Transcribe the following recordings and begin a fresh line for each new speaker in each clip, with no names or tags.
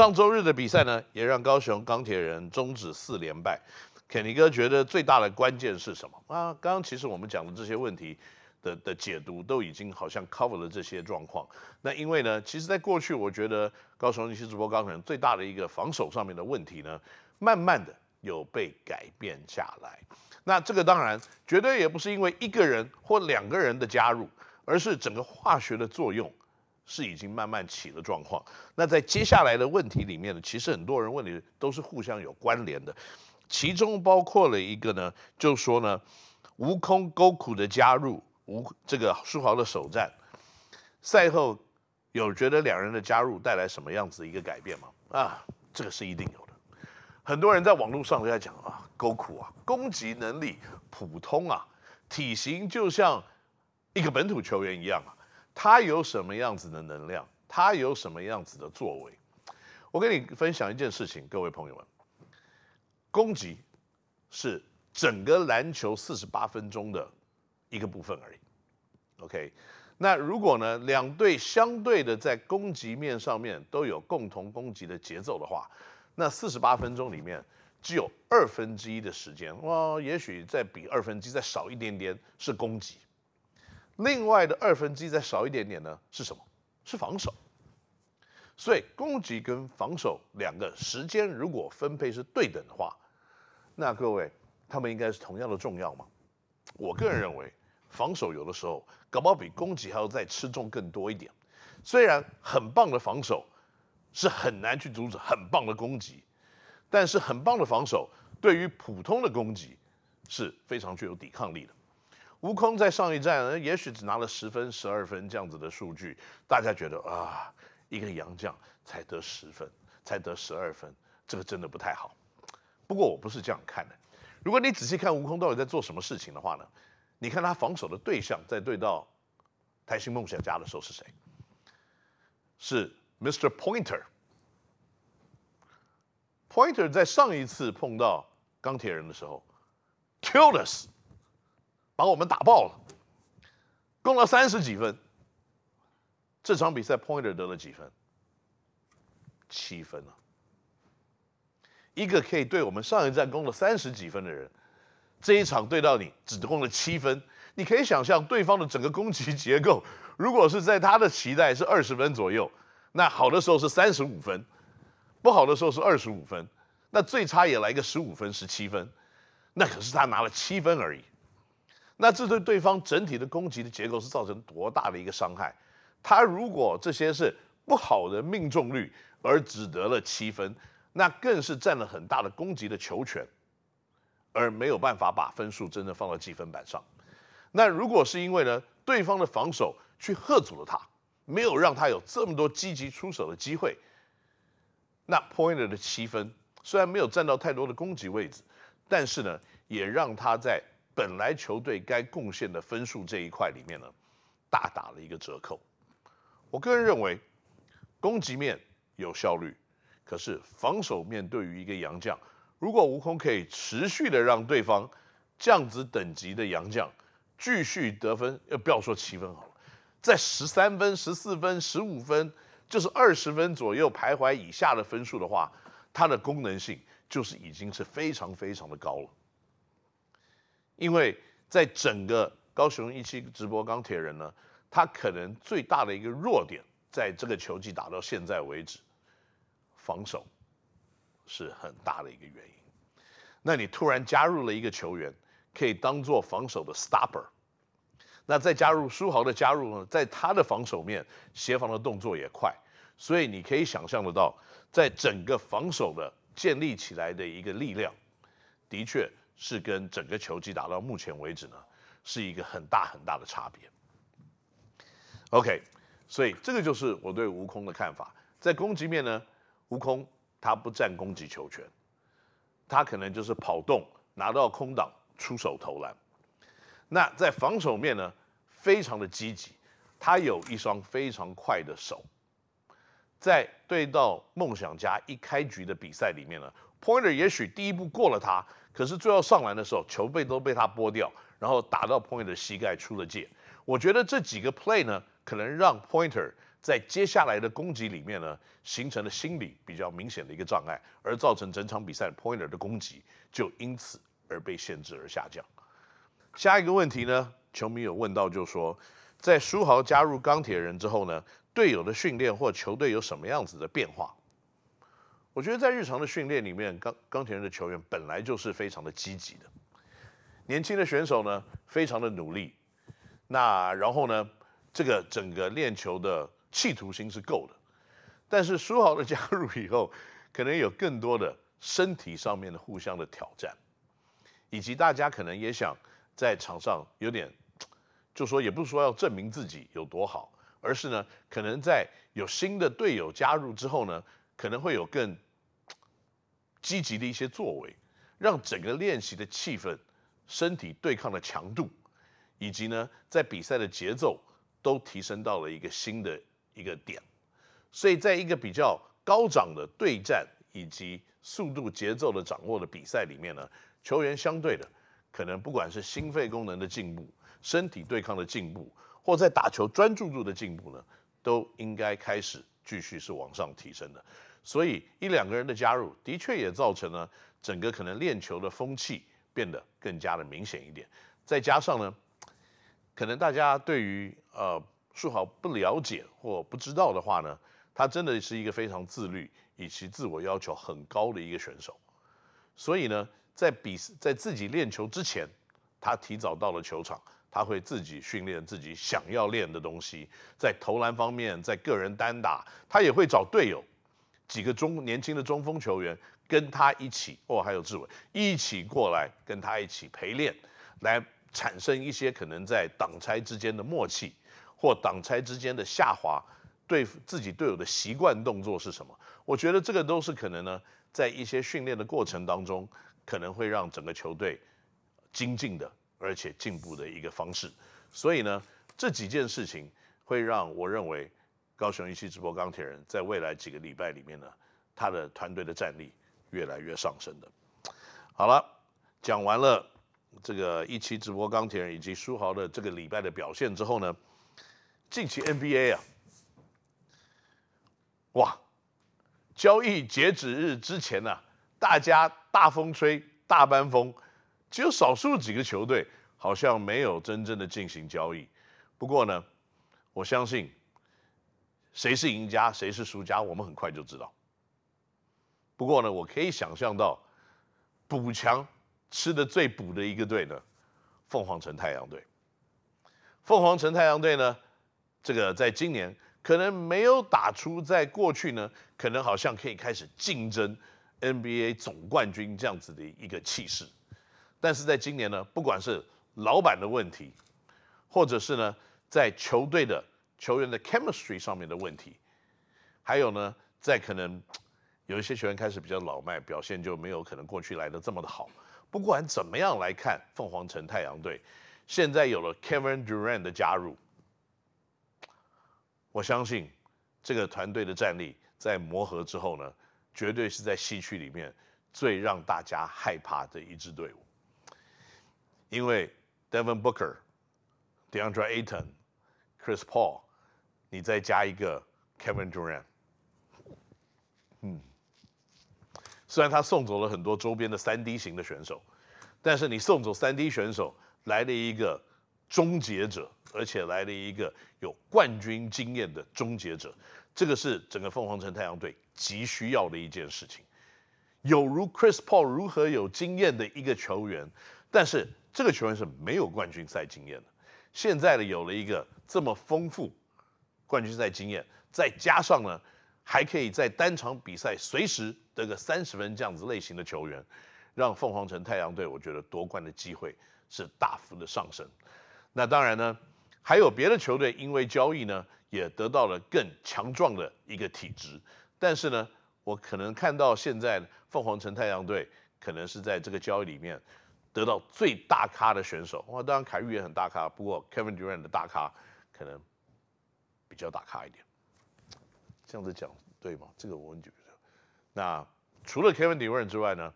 上周日的比赛呢，也让高雄钢铁人终止四连败。肯尼哥觉得最大的关键是什么啊？刚刚其实我们讲的这些问题的的解读都已经好像 cover 了这些状况。那因为呢，其实在过去，我觉得高雄一期直播钢铁人最大的一个防守上面的问题呢，慢慢的有被改变下来。那这个当然绝对也不是因为一个人或两个人的加入，而是整个化学的作用。是已经慢慢起了状况。那在接下来的问题里面呢，其实很多人问的都是互相有关联的，其中包括了一个呢，就是说呢，吴空沟苦的加入，吴这个书豪的首战，赛后有觉得两人的加入带来什么样子的一个改变吗？啊，这个是一定有的。很多人在网络上都在讲啊，沟苦啊，攻击能力普通啊，体型就像一个本土球员一样啊。他有什么样子的能量？他有什么样子的作为？我跟你分享一件事情，各位朋友们，攻击是整个篮球四十八分钟的一个部分而已。OK，那如果呢，两队相对的在攻击面上面都有共同攻击的节奏的话，那四十八分钟里面只有二分之一的时间，哇，也许再比二分之一再少一点点是攻击。另外的二分之一再少一点点呢？是什么？是防守。所以攻击跟防守两个时间如果分配是对等的话，那各位他们应该是同样的重要吗？我个人认为，防守有的时候搞不好比攻击还要再吃重更多一点。虽然很棒的防守是很难去阻止很棒的攻击，但是很棒的防守对于普通的攻击是非常具有抵抗力的。悟空在上一站呢，也许只拿了十分、十二分这样子的数据，大家觉得啊，一个洋将才得十分，才得十二分，这个真的不太好。不过我不是这样看的，如果你仔细看悟空到底在做什么事情的话呢，你看他防守的对象在对到台新梦想家的时候是谁？是 Mr. Pointer。Pointer 在上一次碰到钢铁人的时候，killed us。把我们打爆了，攻了三十几分。这场比赛 Pointer 得了几分？七分啊！一个可以对我们上一战攻了三十几分的人，这一场对到你只攻了七分。你可以想象对方的整个攻击结构，如果是在他的期待是二十分左右，那好的时候是三十五分，不好的时候是二十五分，那最差也来个十五分、十七分，那可是他拿了七分而已。那这对对方整体的攻击的结构是造成多大的一个伤害？他如果这些是不好的命中率而只得了七分，那更是占了很大的攻击的球权，而没有办法把分数真的放到计分板上。那如果是因为呢，对方的防守去喝阻了他，没有让他有这么多积极出手的机会，那 Pointer 的七分虽然没有占到太多的攻击位置，但是呢，也让他在本来球队该贡献的分数这一块里面呢，大打了一个折扣。我个人认为，攻击面有效率，可是防守面对于一个洋将，如果吴空可以持续的让对方这样子等级的洋将继续得分，要不要说七分好了，在十三分、十四分、十五分，就是二十分左右徘徊以下的分数的话，它的功能性就是已经是非常非常的高了。因为在整个高雄一期直播钢铁人呢，他可能最大的一个弱点，在这个球季打到现在为止，防守是很大的一个原因。那你突然加入了一个球员，可以当做防守的 stopper，那再加入书豪的加入呢，在他的防守面协防的动作也快，所以你可以想象得到，在整个防守的建立起来的一个力量，的确。是跟整个球季打到目前为止呢，是一个很大很大的差别。OK，所以这个就是我对吴空的看法。在攻击面呢，吴空他不占攻击球权，他可能就是跑动拿到空档出手投篮。那在防守面呢，非常的积极，他有一双非常快的手。在对到梦想家一开局的比赛里面呢，Pointer 也许第一步过了他。可是最后上篮的时候，球被都被他拨掉，然后打到 Pointer 的膝盖出了界。我觉得这几个 play 呢，可能让 Pointer 在接下来的攻击里面呢，形成了心理比较明显的一个障碍，而造成整场比赛 Pointer 的攻击就因此而被限制而下降。下一个问题呢，球迷有问到，就说，在书豪加入钢铁人之后呢，队友的训练或球队有什么样子的变化？我觉得在日常的训练里面，钢钢铁人的球员本来就是非常的积极的，年轻的选手呢，非常的努力，那然后呢，这个整个练球的。企图心是够的，但是书豪的加入以后，可能有更多的身体上面的互相的挑战，以及大家可能也想在场上有点，就说也不是说要证明自己有多好，而是呢，可能在有新的队友加入之后呢，可能会有更积极的一些作为，让整个练习的气氛、身体对抗的强度，以及呢，在比赛的节奏都提升到了一个新的。一个点，所以在一个比较高涨的对战以及速度节奏的掌握的比赛里面呢，球员相对的可能不管是心肺功能的进步、身体对抗的进步，或在打球专注度的进步呢，都应该开始继续是往上提升的。所以一两个人的加入，的确也造成了整个可能练球的风气变得更加的明显一点。再加上呢，可能大家对于呃。书豪不了解或不知道的话呢，他真的是一个非常自律以及自我要求很高的一个选手。所以呢，在比在自己练球之前，他提早到了球场，他会自己训练自己想要练的东西。在投篮方面，在个人单打，他也会找队友，几个中年轻的中锋球员跟他一起，哦，还有志伟一起过来跟他一起陪练，来产生一些可能在挡拆之间的默契。或挡拆之间的下滑，对自己队友的习惯动作是什么？我觉得这个都是可能呢，在一些训练的过程当中，可能会让整个球队精进的，而且进步的一个方式。所以呢，这几件事情会让我认为高雄一期直播钢铁人在未来几个礼拜里面呢，他的团队的战力越来越上升的。好了，讲完了这个一期直播钢铁人以及书豪的这个礼拜的表现之后呢，近期 NBA 啊，哇，交易截止日之前呢、啊，大家大风吹大搬风，只有少数几个球队好像没有真正的进行交易。不过呢，我相信谁是赢家谁是输家，我们很快就知道。不过呢，我可以想象到补强吃的最补的一个队呢，凤凰城太阳队。凤凰城太阳队呢，这个在今年可能没有打出，在过去呢，可能好像可以开始竞争 NBA 总冠军这样子的一个气势，但是在今年呢，不管是老板的问题，或者是呢，在球队的球员的 chemistry 上面的问题，还有呢，在可能有一些球员开始比较老迈，表现就没有可能过去来的这么的好。不管怎么样来看，凤凰城太阳队现在有了 Kevin Durant 的加入。我相信这个团队的战力在磨合之后呢，绝对是在西区里面最让大家害怕的一支队伍。因为 Devin Booker、DeAndre Ayton、Chris Paul，你再加一个 Kevin Durant，嗯，虽然他送走了很多周边的三 D 型的选手，但是你送走三 D 选手来了一个终结者。而且来了一个有冠军经验的终结者，这个是整个凤凰城太阳队急需要的一件事情。有如 Chris Paul 如何有经验的一个球员，但是这个球员是没有冠军赛经验的。现在呢，有了一个这么丰富冠军赛经验，再加上呢，还可以在单场比赛随时得个三十分这样子类型的球员，让凤凰城太阳队我觉得夺冠的机会是大幅的上升。那当然呢。还有别的球队因为交易呢，也得到了更强壮的一个体质。但是呢，我可能看到现在凤凰城太阳队可能是在这个交易里面得到最大咖的选手。哇，当然凯瑞也很大咖，不过 Kevin Durant 的大咖可能比较大咖一点。这样子讲对吗？这个我觉得。那除了 Kevin Durant 之外呢，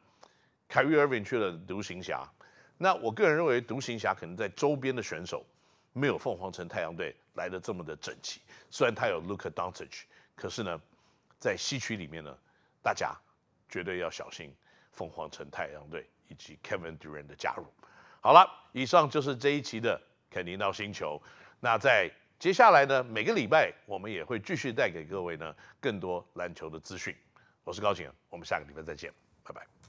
凯瑞厄文去了独行侠。那我个人认为独行侠可能在周边的选手。没有凤凰城太阳队来得这么的整齐。虽然他有 Luka Doncic，可是呢，在西区里面呢，大家绝对要小心凤凰城太阳队以及 Kevin Durant 的加入。好了，以上就是这一期的肯尼 NOW 星球。那在接下来呢，每个礼拜我们也会继续带给各位呢更多篮球的资讯。我是高景，我们下个礼拜再见，拜拜。